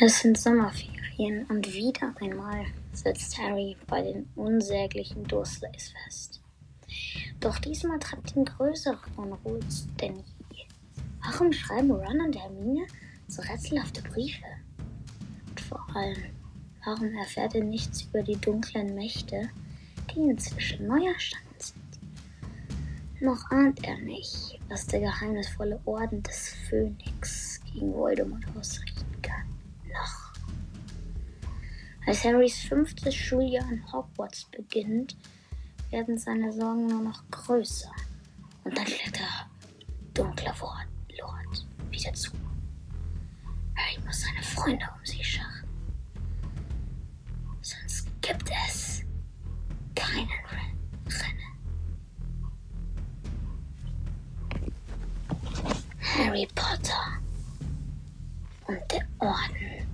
Es sind Sommerferien und wieder einmal sitzt Harry bei den unsäglichen Dursleys fest. Doch diesmal treibt ihn größere Unruhe denn je. Warum schreiben Ron und Hermine so rätselhafte Briefe? Und vor allem, warum erfährt er nichts über die dunklen Mächte, die inzwischen neu erstanden sind? Noch ahnt er nicht, was der geheimnisvolle Orden des Phönix gegen Voldemort ausrichten Noch. Als Harrys fünftes Schuljahr in Hogwarts beginnt, werden seine Sorgen nur noch größer. Und dann schlägt der dunkle Lord wieder zu. Harry muss seine Freunde um sich scharen. Sonst gibt es keinen Rennen. Harry Potter und der Orden